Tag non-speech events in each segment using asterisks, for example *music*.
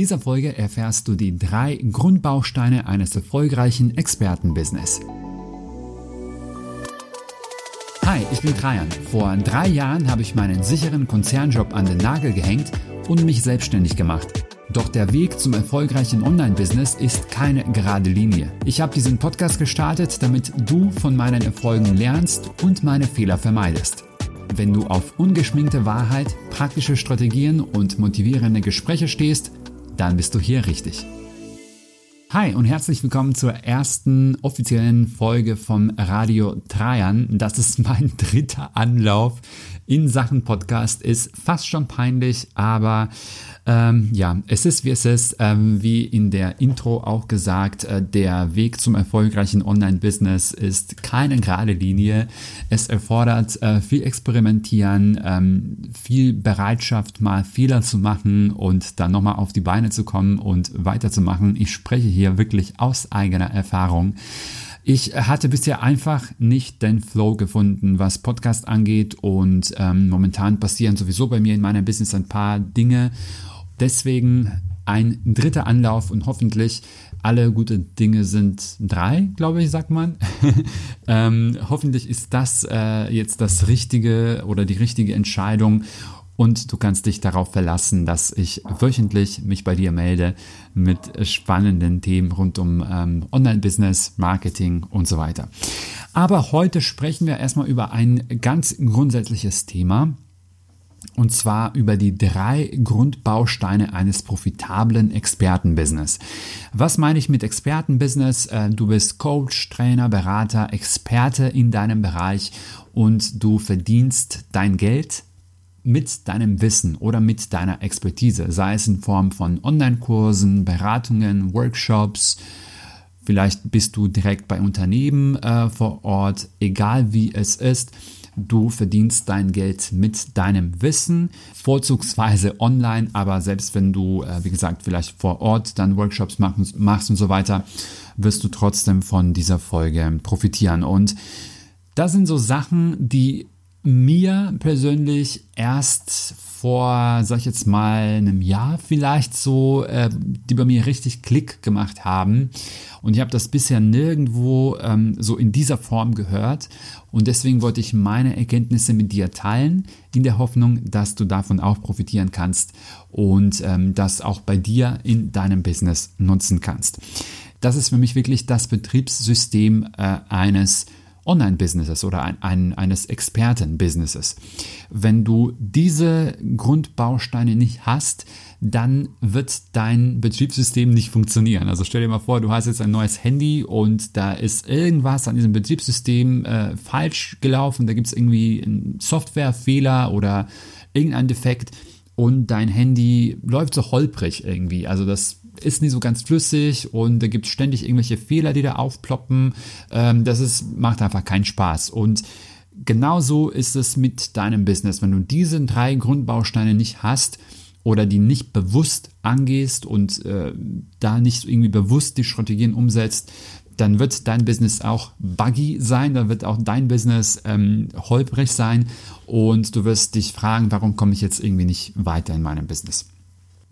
dieser Folge erfährst du die drei Grundbausteine eines erfolgreichen Expertenbusiness. Hi, ich bin Trajan. Vor drei Jahren habe ich meinen sicheren Konzernjob an den Nagel gehängt und mich selbstständig gemacht. Doch der Weg zum erfolgreichen Online-Business ist keine gerade Linie. Ich habe diesen Podcast gestartet, damit du von meinen Erfolgen lernst und meine Fehler vermeidest. Wenn du auf ungeschminkte Wahrheit, praktische Strategien und motivierende Gespräche stehst, dann bist du hier richtig. Hi und herzlich willkommen zur ersten offiziellen Folge vom Radio Trajan. Das ist mein *laughs* dritter Anlauf in Sachen Podcast. Ist fast schon peinlich, aber ähm, ja, es ist wie es ist. Ähm, wie in der Intro auch gesagt, äh, der Weg zum erfolgreichen Online-Business ist keine gerade Linie. Es erfordert äh, viel Experimentieren, ähm, viel Bereitschaft, mal Fehler zu machen und dann nochmal auf die Beine zu kommen und weiterzumachen. Ich spreche hier wirklich aus eigener Erfahrung. Ich hatte bisher einfach nicht den Flow gefunden, was Podcast angeht. Und ähm, momentan passieren sowieso bei mir in meinem Business ein paar Dinge. Deswegen ein dritter Anlauf und hoffentlich alle gute Dinge sind drei, glaube ich, sagt man. *laughs* ähm, hoffentlich ist das äh, jetzt das Richtige oder die richtige Entscheidung und du kannst dich darauf verlassen, dass ich wöchentlich mich bei dir melde mit spannenden Themen rund um ähm, Online-Business, Marketing und so weiter. Aber heute sprechen wir erstmal über ein ganz grundsätzliches Thema und zwar über die drei Grundbausteine eines profitablen Expertenbusiness. Was meine ich mit Expertenbusiness? Äh, du bist Coach, Trainer, Berater, Experte in deinem Bereich und du verdienst dein Geld mit deinem Wissen oder mit deiner Expertise, sei es in Form von Online-Kursen, Beratungen, Workshops, vielleicht bist du direkt bei Unternehmen äh, vor Ort, egal wie es ist Du verdienst dein Geld mit deinem Wissen, vorzugsweise online, aber selbst wenn du, äh, wie gesagt, vielleicht vor Ort dann Workshops machst und so weiter, wirst du trotzdem von dieser Folge profitieren. Und das sind so Sachen, die mir persönlich erst vor, sag ich jetzt mal, einem Jahr vielleicht so, äh, die bei mir richtig Klick gemacht haben. Und ich habe das bisher nirgendwo ähm, so in dieser Form gehört. Und deswegen wollte ich meine Erkenntnisse mit dir teilen, in der Hoffnung, dass du davon auch profitieren kannst und ähm, das auch bei dir in deinem Business nutzen kannst. Das ist für mich wirklich das Betriebssystem äh, eines Online-Businesses oder ein, ein, eines Experten-Businesses. Wenn du diese Grundbausteine nicht hast, dann wird dein Betriebssystem nicht funktionieren. Also stell dir mal vor, du hast jetzt ein neues Handy und da ist irgendwas an diesem Betriebssystem äh, falsch gelaufen, da gibt es irgendwie einen Softwarefehler oder irgendein Defekt und dein Handy läuft so holprig irgendwie. Also das ist nicht so ganz flüssig und da gibt es ständig irgendwelche Fehler, die da aufploppen. Ähm, das ist, macht einfach keinen Spaß. Und genauso ist es mit deinem Business. Wenn du diese drei Grundbausteine nicht hast, oder die nicht bewusst angehst und äh, da nicht irgendwie bewusst die Strategien umsetzt, dann wird dein Business auch buggy sein, dann wird auch dein Business ähm, holprig sein und du wirst dich fragen, warum komme ich jetzt irgendwie nicht weiter in meinem Business.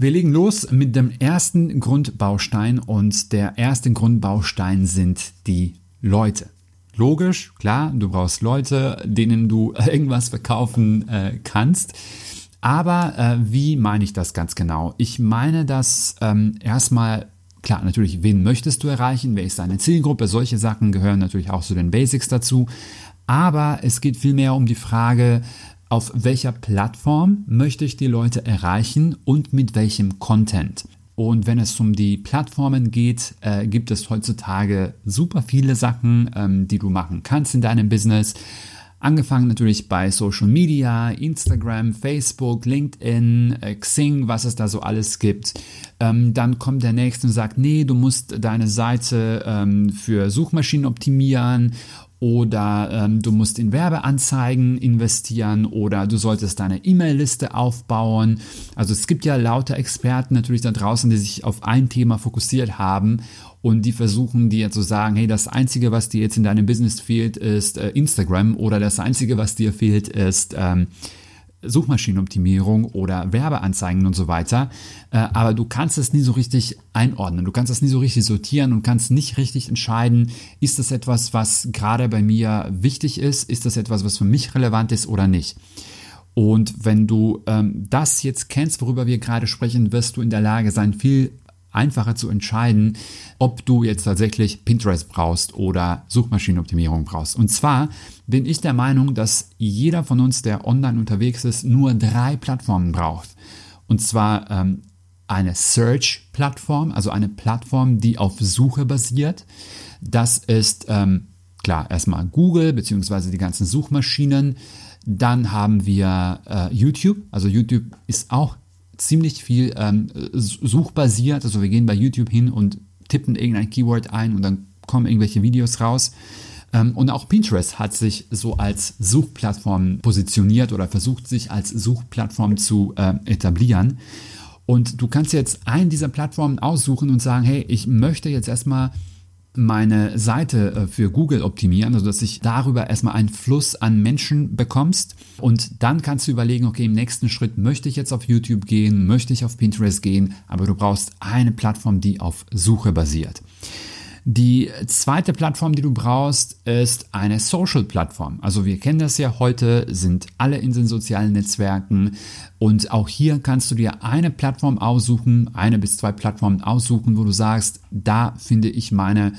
Wir legen los mit dem ersten Grundbaustein und der erste Grundbaustein sind die Leute. Logisch, klar, du brauchst Leute, denen du *laughs* irgendwas verkaufen äh, kannst. Aber äh, wie meine ich das ganz genau? Ich meine das ähm, erstmal, klar, natürlich, wen möchtest du erreichen? Wer ist deine Zielgruppe? Solche Sachen gehören natürlich auch zu den Basics dazu. Aber es geht vielmehr um die Frage, auf welcher Plattform möchte ich die Leute erreichen und mit welchem Content. Und wenn es um die Plattformen geht, äh, gibt es heutzutage super viele Sachen, ähm, die du machen kannst in deinem Business. Angefangen natürlich bei Social Media, Instagram, Facebook, LinkedIn, äh, Xing, was es da so alles gibt. Ähm, dann kommt der nächste und sagt, nee, du musst deine Seite ähm, für Suchmaschinen optimieren oder ähm, du musst in Werbeanzeigen investieren oder du solltest deine E-Mail-Liste aufbauen. Also es gibt ja lauter Experten natürlich da draußen, die sich auf ein Thema fokussiert haben und die versuchen dir zu sagen, hey, das Einzige, was dir jetzt in deinem Business fehlt, ist äh, Instagram oder das Einzige, was dir fehlt, ist ähm, Suchmaschinenoptimierung oder Werbeanzeigen und so weiter. Äh, aber du kannst es nie so richtig einordnen. Du kannst es nie so richtig sortieren und kannst nicht richtig entscheiden, ist das etwas, was gerade bei mir wichtig ist? Ist das etwas, was für mich relevant ist oder nicht? Und wenn du ähm, das jetzt kennst, worüber wir gerade sprechen, wirst du in der Lage sein, viel einfacher zu entscheiden, ob du jetzt tatsächlich Pinterest brauchst oder Suchmaschinenoptimierung brauchst. Und zwar bin ich der Meinung, dass jeder von uns, der online unterwegs ist, nur drei Plattformen braucht. Und zwar ähm, eine Search-Plattform, also eine Plattform, die auf Suche basiert. Das ist ähm, klar erstmal Google beziehungsweise die ganzen Suchmaschinen. Dann haben wir äh, YouTube. Also YouTube ist auch ziemlich viel ähm, suchbasiert. Also wir gehen bei YouTube hin und tippen irgendein Keyword ein und dann kommen irgendwelche Videos raus. Ähm, und auch Pinterest hat sich so als Suchplattform positioniert oder versucht sich als Suchplattform zu äh, etablieren. Und du kannst jetzt einen dieser Plattformen aussuchen und sagen, hey, ich möchte jetzt erstmal meine Seite äh, für Google optimieren, also dass ich darüber erstmal einen Fluss an Menschen bekommst und dann kannst du überlegen, okay, im nächsten Schritt möchte ich jetzt auf YouTube gehen, möchte ich auf Pinterest gehen, aber du brauchst eine Plattform, die auf Suche basiert. Die zweite Plattform, die du brauchst, ist eine Social-Plattform. Also wir kennen das ja heute, sind alle in den sozialen Netzwerken und auch hier kannst du dir eine Plattform aussuchen, eine bis zwei Plattformen aussuchen, wo du sagst, da finde ich meine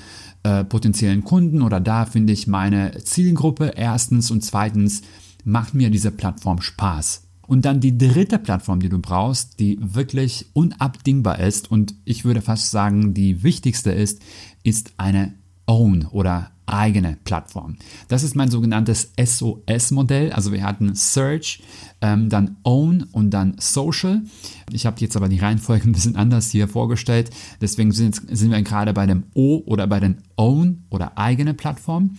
äh, potenziellen Kunden oder da finde ich meine Zielgruppe erstens und zweitens macht mir diese Plattform Spaß. Und dann die dritte Plattform, die du brauchst, die wirklich unabdingbar ist und ich würde fast sagen, die wichtigste ist, ist eine Own oder eigene Plattform. Das ist mein sogenanntes SOS-Modell. Also wir hatten Search, ähm, dann Own und dann Social. Ich habe jetzt aber die Reihenfolge ein bisschen anders hier vorgestellt. Deswegen sind, sind wir gerade bei dem O oder bei den Own oder eigene Plattform.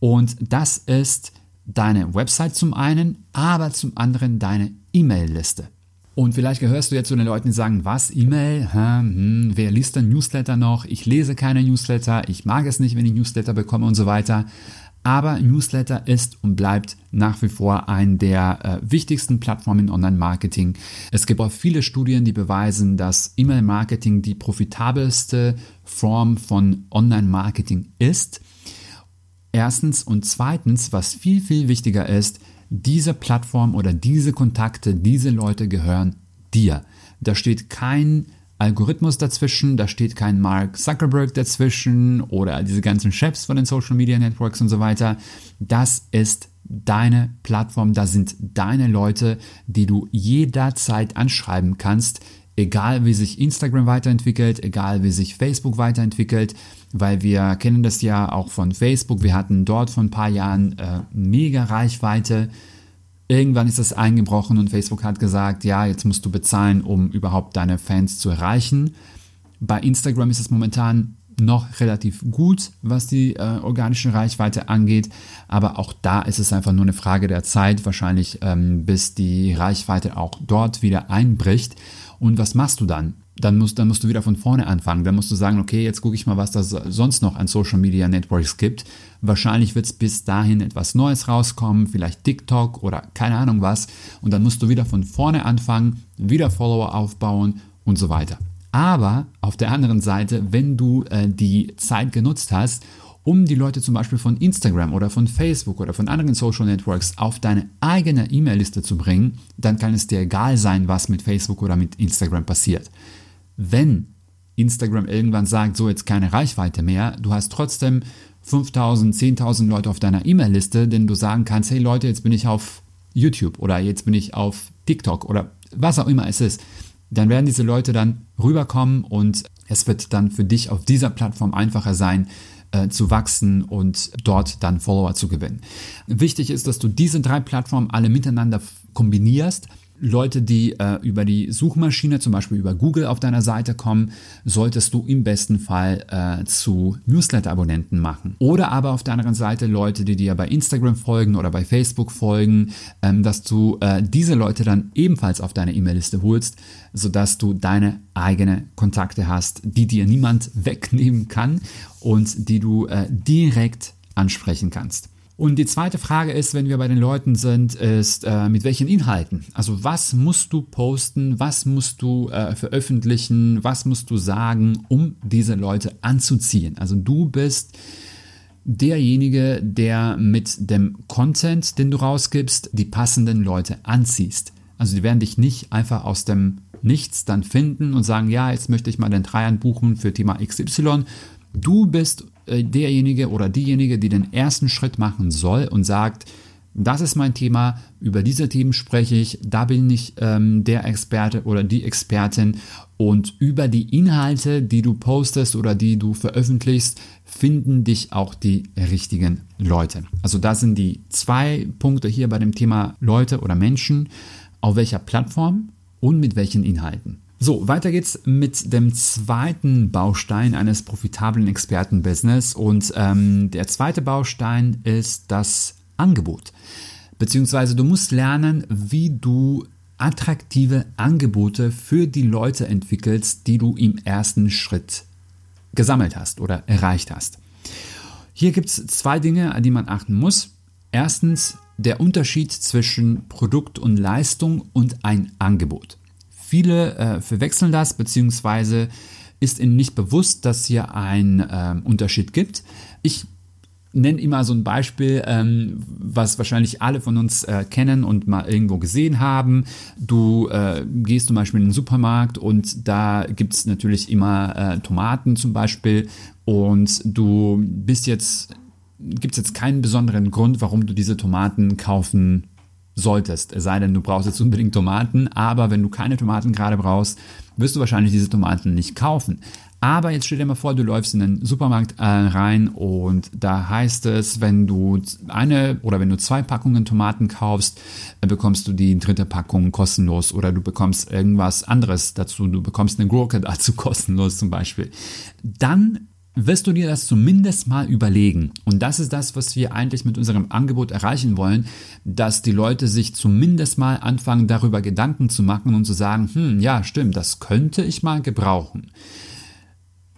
Und das ist deine Website zum einen, aber zum anderen deine E-Mail-Liste. Und vielleicht gehörst du jetzt zu den Leuten, die sagen, was, E-Mail? Hm, wer liest denn Newsletter noch? Ich lese keine Newsletter, ich mag es nicht, wenn ich Newsletter bekomme und so weiter. Aber Newsletter ist und bleibt nach wie vor ein der äh, wichtigsten Plattformen in Online-Marketing. Es gibt auch viele Studien, die beweisen, dass E-Mail-Marketing die profitabelste Form von Online-Marketing ist. Erstens und zweitens, was viel, viel wichtiger ist, diese Plattform oder diese Kontakte, diese Leute gehören dir. Da steht kein Algorithmus dazwischen, da steht kein Mark Zuckerberg dazwischen oder diese ganzen Chefs von den Social Media Networks und so weiter. Das ist deine Plattform, da sind deine Leute, die du jederzeit anschreiben kannst, egal wie sich Instagram weiterentwickelt, egal wie sich Facebook weiterentwickelt, weil wir kennen das ja auch von Facebook. Wir hatten dort vor ein paar Jahren äh, mega Reichweite. Irgendwann ist das eingebrochen und Facebook hat gesagt, ja, jetzt musst du bezahlen, um überhaupt deine Fans zu erreichen. Bei Instagram ist es momentan noch relativ gut, was die äh, organische Reichweite angeht, aber auch da ist es einfach nur eine Frage der Zeit, wahrscheinlich ähm, bis die Reichweite auch dort wieder einbricht. Und was machst du dann? Dann musst, dann musst du wieder von vorne anfangen. Dann musst du sagen, okay, jetzt gucke ich mal, was da sonst noch an Social Media Networks gibt. Wahrscheinlich wird es bis dahin etwas Neues rauskommen, vielleicht TikTok oder keine Ahnung was. Und dann musst du wieder von vorne anfangen, wieder Follower aufbauen und so weiter. Aber auf der anderen Seite, wenn du äh, die Zeit genutzt hast um die Leute zum Beispiel von Instagram oder von Facebook oder von anderen Social Networks auf deine eigene E-Mail-Liste zu bringen, dann kann es dir egal sein, was mit Facebook oder mit Instagram passiert. Wenn Instagram irgendwann sagt, so jetzt keine Reichweite mehr, du hast trotzdem 5000, 10.000 Leute auf deiner E-Mail-Liste, denn du sagen kannst, hey Leute, jetzt bin ich auf YouTube oder jetzt bin ich auf TikTok oder was auch immer es ist, dann werden diese Leute dann rüberkommen und es wird dann für dich auf dieser Plattform einfacher sein, äh, zu wachsen und dort dann Follower zu gewinnen. Wichtig ist, dass du diese drei Plattformen alle miteinander kombinierst Leute, die äh, über die Suchmaschine, zum Beispiel über Google auf deiner Seite kommen, solltest du im besten Fall äh, zu Newsletter-Abonnenten machen. Oder aber auf der anderen Seite Leute, die dir bei Instagram folgen oder bei Facebook folgen, ähm, dass du äh, diese Leute dann ebenfalls auf deine E-Mail-Liste holst, sodass du deine eigene Kontakte hast, die dir niemand *laughs* wegnehmen kann und die du äh, direkt ansprechen kannst. Und die zweite Frage ist, wenn wir bei den Leuten sind, ist, äh, mit welchen Inhalten? Also was musst du posten, was musst du äh, veröffentlichen, was musst du sagen, um diese Leute anzuziehen? Also du bist derjenige, der mit dem Content, den du rausgibst, die passenden Leute anziehst. Also die werden dich nicht einfach aus dem Nichts dann finden und sagen, ja, jetzt möchte ich mal den Dreiern buchen für Thema XY. Du bist derjenige oder diejenige, die den ersten Schritt machen soll und sagt, das ist mein Thema, über diese Themen spreche ich, da bin ich ähm, der Experte oder die Expertin und über die Inhalte, die du postest oder die du veröffentlichst, finden dich auch die richtigen Leute. Also das sind die zwei Punkte hier bei dem Thema Leute oder Menschen, auf welcher Plattform und mit welchen Inhalten. So, weiter geht's mit dem zweiten Baustein eines profitablen Expertenbusiness. Und ähm, der zweite Baustein ist das Angebot. Beziehungsweise du musst lernen, wie du attraktive Angebote für die Leute entwickelst, die du im ersten Schritt gesammelt hast oder erreicht hast. Hier gibt es zwei Dinge, an die man achten muss. Erstens der Unterschied zwischen Produkt und Leistung und ein Angebot. Viele äh, verwechseln das, beziehungsweise ist ihnen nicht bewusst, dass hier ein äh, Unterschied gibt. Ich nenne immer so ein Beispiel, ähm, was wahrscheinlich alle von uns äh, kennen und mal irgendwo gesehen haben. Du äh, gehst zum Beispiel in den Supermarkt und da gibt es natürlich immer äh, Tomaten zum Beispiel und du bist jetzt, gibt es jetzt keinen besonderen Grund, warum du diese Tomaten kaufen solltest. Es sei denn, du brauchst jetzt unbedingt Tomaten, aber wenn du keine Tomaten gerade brauchst, wirst du wahrscheinlich diese Tomaten nicht kaufen. Aber jetzt stell dir mal vor, du läufst in den Supermarkt äh, rein und da heißt es, wenn du eine oder wenn du zwei Packungen Tomaten kaufst, bekommst du die dritte Packung kostenlos oder du bekommst irgendwas anderes dazu, du bekommst eine Gurke dazu kostenlos zum Beispiel. Dann wirst du dir das zumindest mal überlegen. Und das ist das, was wir eigentlich mit unserem Angebot erreichen wollen, dass die Leute sich zumindest mal anfangen, darüber Gedanken zu machen und zu sagen, hm, ja, stimmt, das könnte ich mal gebrauchen.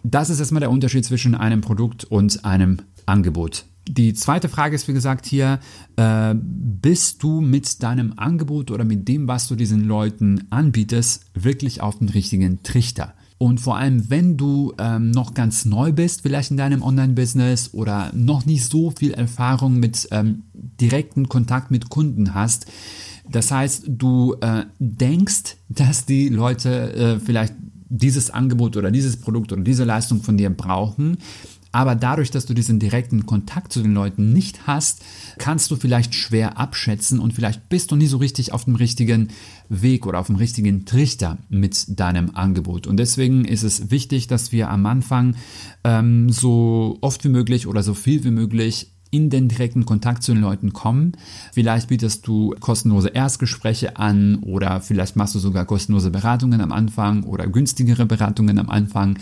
Das ist erstmal der Unterschied zwischen einem Produkt und einem Angebot. Die zweite Frage ist, wie gesagt, hier, äh, bist du mit deinem Angebot oder mit dem, was du diesen Leuten anbietest, wirklich auf den richtigen Trichter? Und vor allem, wenn du ähm, noch ganz neu bist, vielleicht in deinem Online-Business oder noch nicht so viel Erfahrung mit ähm, direkten Kontakt mit Kunden hast, das heißt, du äh, denkst, *laughs* dass die Leute äh, vielleicht dieses Angebot oder dieses Produkt oder diese Leistung von dir brauchen, aber dadurch, dass du diesen direkten Kontakt zu den Leuten nicht hast, kannst du vielleicht schwer abschätzen und vielleicht bist du nie so richtig auf dem richtigen Weg oder auf dem richtigen Trichter mit deinem Angebot. Und deswegen ist es wichtig, dass wir am Anfang ähm, so oft wie möglich oder so viel wie möglich in den direkten Kontakt zu den Leuten kommen. Vielleicht bietest du kostenlose Erstgespräche an oder vielleicht machst du sogar kostenlose Beratungen am Anfang oder günstigere Beratungen am Anfang.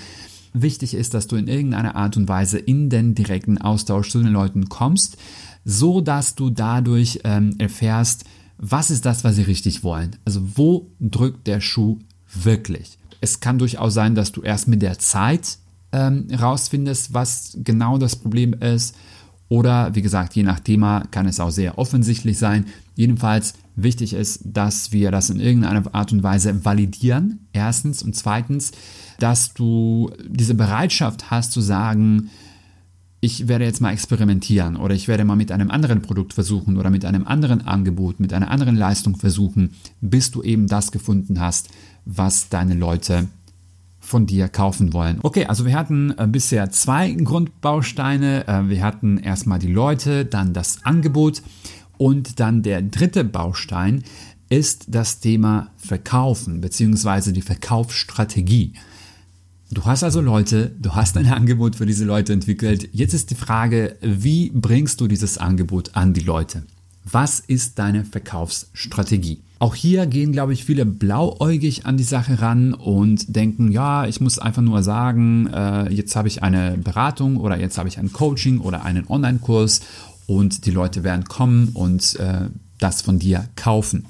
Wichtig ist, dass du in irgendeiner Art und Weise in den direkten Austausch zu den Leuten kommst, so dass du dadurch ähm, erfährst, was ist das, was sie richtig wollen. Also wo drückt der Schuh wirklich? Es kann durchaus sein, dass du erst mit der Zeit ähm, rausfindest, was genau das Problem ist. Oder wie gesagt, je nach Thema kann es auch sehr offensichtlich sein. Jedenfalls wichtig ist, dass wir das in irgendeiner Art und Weise validieren. Erstens und zweitens, dass du diese Bereitschaft hast zu sagen, ich werde jetzt mal experimentieren oder ich werde mal mit einem anderen Produkt versuchen oder mit einem anderen Angebot, mit einer anderen Leistung versuchen, bis du eben das gefunden hast, was deine Leute von dir kaufen wollen. Okay, also wir hatten äh, bisher zwei Grundbausteine. Äh, wir hatten erstmal die Leute, dann das Angebot und dann der dritte Baustein ist das Thema Verkaufen bzw. die Verkaufsstrategie. Du hast also Leute, du hast ein *laughs* Angebot für diese Leute entwickelt. Jetzt ist die Frage, wie bringst du dieses Angebot an die Leute? Was ist deine Verkaufsstrategie? Auch hier gehen, glaube ich, viele blauäugig an die Sache ran und denken, ja, ich muss einfach nur sagen, äh, jetzt habe ich eine Beratung oder jetzt habe ich ein Coaching oder einen Online-Kurs und die Leute werden kommen und äh, das von dir kaufen.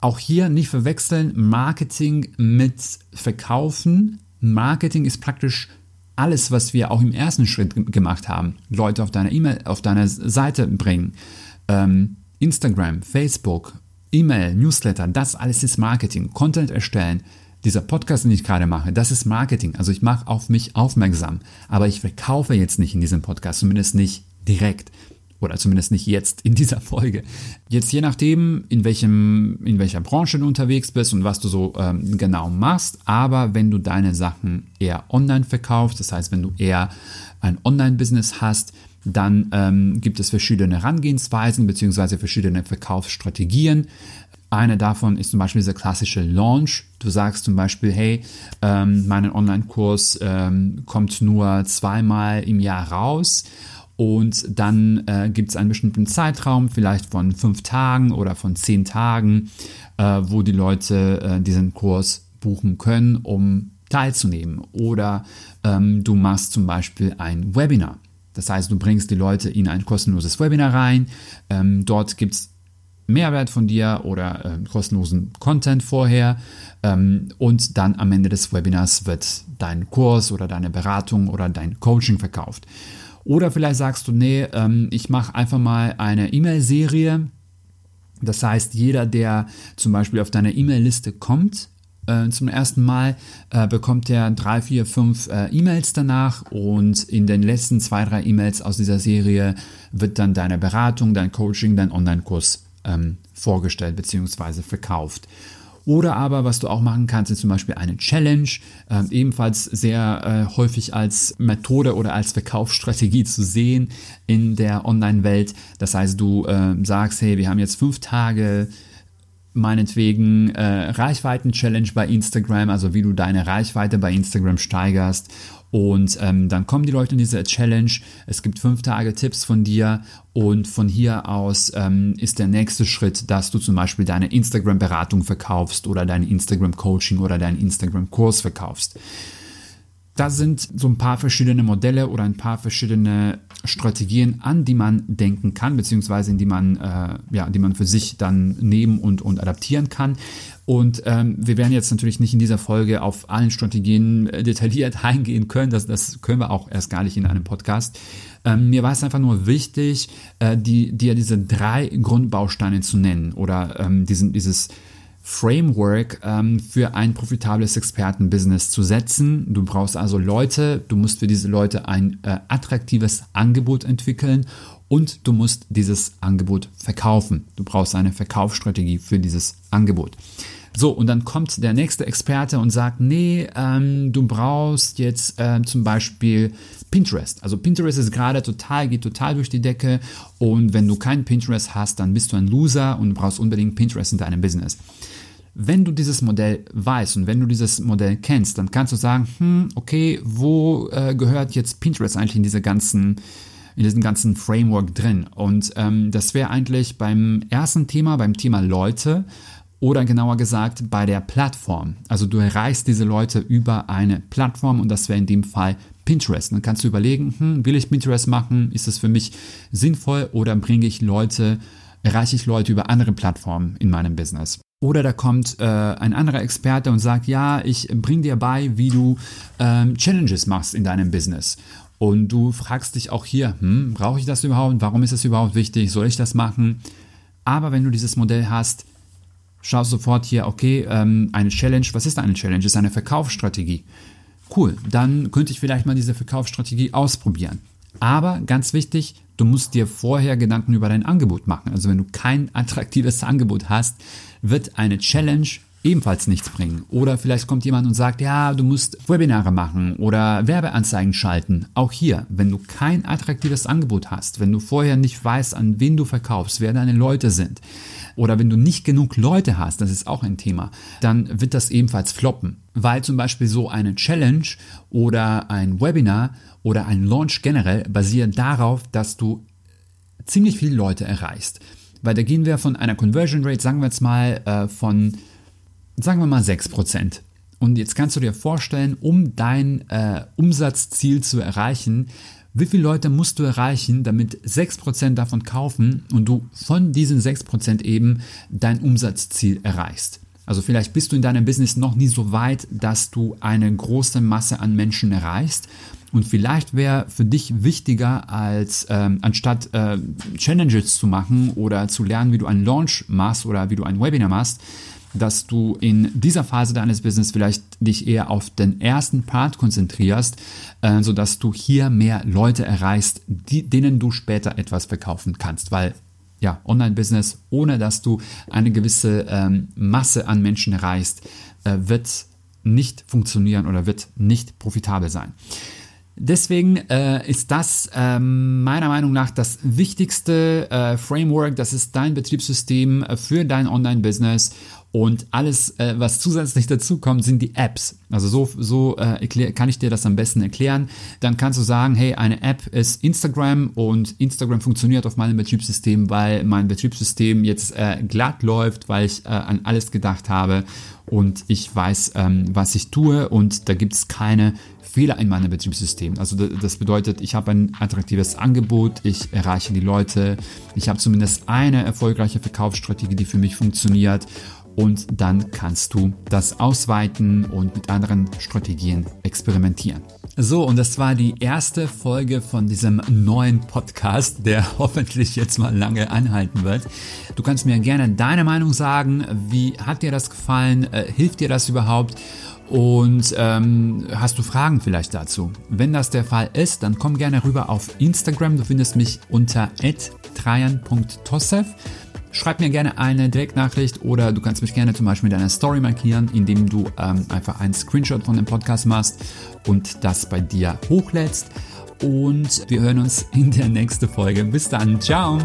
Auch hier nicht verwechseln Marketing mit Verkaufen. Marketing ist praktisch alles, was wir auch im ersten Schritt gemacht haben, Leute auf deiner E-Mail, auf deiner Seite bringen, ähm, Instagram, Facebook, E-Mail, Newsletter, das alles ist Marketing. Content erstellen, dieser Podcast, den ich gerade mache, das ist Marketing. Also ich mache auf mich aufmerksam, aber ich verkaufe jetzt nicht in diesem Podcast, zumindest nicht direkt oder zumindest nicht jetzt in dieser Folge. Jetzt je nachdem, in, welchem, in welcher Branche du unterwegs bist und was du so ähm, genau machst, aber wenn du deine Sachen eher online verkaufst, das heißt, wenn du eher ein Online-Business hast, dann ähm, gibt es verschiedene Herangehensweisen bzw. verschiedene Verkaufsstrategien. Eine davon ist zum Beispiel dieser klassische Launch. Du sagst zum Beispiel, hey, ähm, mein Online-Kurs ähm, kommt nur zweimal im Jahr raus und dann äh, gibt es einen bestimmten Zeitraum, vielleicht von fünf Tagen oder von zehn Tagen, äh, wo die Leute äh, diesen Kurs buchen können, um teilzunehmen. Oder ähm, du machst zum Beispiel ein Webinar. Das heißt, du bringst die Leute in ein kostenloses Webinar rein. Ähm, dort gibt es Mehrwert von dir oder äh, kostenlosen Content vorher. Ähm, und dann am Ende des Webinars wird dein Kurs oder deine Beratung oder dein Coaching verkauft. Oder vielleicht sagst du, nee, ähm, ich mache einfach mal eine E-Mail-Serie. Das heißt, jeder, der zum Beispiel auf deine E-Mail-Liste kommt, äh, zum ersten Mal, äh, bekommt er drei, vier, fünf äh, E-Mails danach und in den letzten zwei, drei E-Mails aus dieser Serie wird dann deine Beratung, dein Coaching, dein Online-Kurs ähm, vorgestellt bzw. verkauft. Oder aber, was du auch machen kannst, ist zum Beispiel eine Challenge, äh, ebenfalls sehr äh, häufig als Methode oder als Verkaufsstrategie zu sehen in der Online-Welt. Das heißt, du äh, sagst, hey, wir haben jetzt fünf Tage meinetwegen äh, Reichweiten-Challenge bei Instagram, also wie du deine Reichweite bei Instagram steigerst und ähm, dann kommen die Leute in diese Challenge. Es gibt fünf Tage Tipps von dir und von hier aus ähm, ist der nächste Schritt, dass du zum Beispiel deine Instagram-Beratung verkaufst oder dein Instagram-Coaching oder deinen Instagram-Kurs verkaufst. Da sind so ein paar verschiedene Modelle oder ein paar verschiedene Strategien, an die man denken kann, beziehungsweise in die man, äh, ja, die man für sich dann nehmen und, und adaptieren kann. Und ähm, wir werden jetzt natürlich nicht in dieser Folge auf allen Strategien äh, detailliert *laughs* eingehen können. Das, das können wir auch erst gar nicht in einem Podcast. Ähm, mir war es einfach nur wichtig, äh, die, dir diese drei Grundbausteine zu nennen oder ähm, diesen, dieses Framework ähm, für ein profitables Expertenbusiness zu setzen. Du brauchst also Leute, du musst für diese Leute ein äh, attraktives Angebot entwickeln und du musst dieses Angebot verkaufen. Du brauchst eine Verkaufsstrategie für dieses Angebot. So, und dann kommt der nächste Experte und sagt, nee, ähm, du brauchst jetzt äh, zum Beispiel Pinterest. Also Pinterest ist gerade total, geht total durch die Decke und wenn du keinen Pinterest hast, dann bist du ein Loser und brauchst unbedingt Pinterest in deinem Business. Wenn du dieses Modell weißt und wenn du dieses Modell kennst, dann kannst du sagen, hm, okay, wo äh, gehört jetzt Pinterest eigentlich in diese ganzen in diesem ganzen Framework drin. Und ähm, das wäre eigentlich beim ersten Thema, beim Thema Leute oder genauer gesagt bei der Plattform. Also du erreichst diese Leute über eine Plattform und das wäre in dem Fall Pinterest. Dann kannst du überlegen, hm, will ich Pinterest machen? Ist es für mich sinnvoll oder bringe ich Leute, erreiche ich Leute über andere Plattformen in meinem Business? Oder da kommt äh, ein anderer Experte und sagt, ja, ich bringe dir bei, wie du ähm, Challenges machst in deinem Business. Und du fragst dich auch hier, hm, brauche ich das überhaupt? Warum ist das überhaupt wichtig? Soll ich das machen? Aber wenn du dieses Modell hast, schaust sofort hier, okay, ähm, eine Challenge, was ist eine Challenge? Ist eine Verkaufsstrategie. Cool, dann könnte ich vielleicht mal diese Verkaufsstrategie ausprobieren. Aber ganz wichtig, du musst dir vorher Gedanken über dein Angebot machen. Also wenn du kein attraktives Angebot hast, wird eine Challenge ebenfalls nichts bringen. Oder vielleicht kommt jemand und sagt, ja, du musst Webinare machen oder Werbeanzeigen schalten. Auch hier, wenn du kein attraktives Angebot hast, wenn du vorher nicht weißt, an wen du verkaufst, wer deine Leute sind, oder wenn du nicht genug Leute hast, das ist auch ein Thema, dann wird das ebenfalls floppen. Weil zum Beispiel so eine Challenge oder ein Webinar oder ein Launch generell basiert darauf, dass du ziemlich viele Leute erreichst. Weil da gehen wir von einer Conversion Rate, sagen wir jetzt mal, äh, von sagen wir mal 6%. Und jetzt kannst du dir vorstellen, um dein äh, Umsatzziel zu erreichen, wie viele Leute musst du erreichen, damit 6% davon kaufen und du von diesen 6% eben dein Umsatzziel erreichst. Also vielleicht bist du in deinem Business noch nie so weit, dass du eine große Masse an Menschen erreichst, Und vielleicht wäre für dich wichtiger, als ähm, anstatt äh, Challenges zu machen oder zu lernen, wie du einen Launch machst oder wie du ein Webinar machst, dass du in dieser Phase deines Business vielleicht dich eher auf den ersten Part konzentrierst, äh, sodass du hier mehr Leute erreichst, die, denen du später etwas verkaufen kannst, weil ja, Online-Business, ohne dass du eine gewisse ähm, Masse an Menschen erreichst, äh, wird nicht funktionieren oder wird nicht profitabel sein. Deswegen äh, ist das äh, meiner Meinung nach das wichtigste äh, Framework. Das ist dein Betriebssystem äh, für dein Online-Business. Und alles, äh, was zusätzlich dazu kommt, sind die Apps. Also so, so äh, kann ich dir das am besten erklären. Dann kannst du sagen, hey, eine App ist Instagram und Instagram funktioniert auf meinem Betriebssystem, weil mein Betriebssystem jetzt äh, glatt läuft, weil ich äh, an alles gedacht habe und ich weiß, ähm, was ich tue und da gibt es keine Fehler in meinem Betriebssystem. Also das bedeutet, ich habe ein attraktives Angebot, ich erreiche die Leute, ich habe zumindest eine erfolgreiche Verkaufsstrategie, die für mich funktioniert und dann kannst du das ausweiten und mit anderen Strategien experimentieren. So, und das war die erste Folge von diesem neuen Podcast, der *laughs* hoffentlich jetzt mal lange anhalten wird. Du kannst mir gerne deine Meinung sagen. Wie hat dir das gefallen? Äh, hilft dir das überhaupt? Und ähm, hast du Fragen vielleicht dazu? Wenn das der Fall ist, dann komm gerne rüber auf Instagram. Du findest mich unter trajan.tossev. Schreib mir gerne eine Direktnachricht oder du kannst mich gerne zum Beispiel mit einer Story markieren, indem du ähm, einfach einen Screenshot von dem Podcast machst und das bei dir hochlädst. Und wir hören uns in der nächsten Folge. Bis dann. Ciao.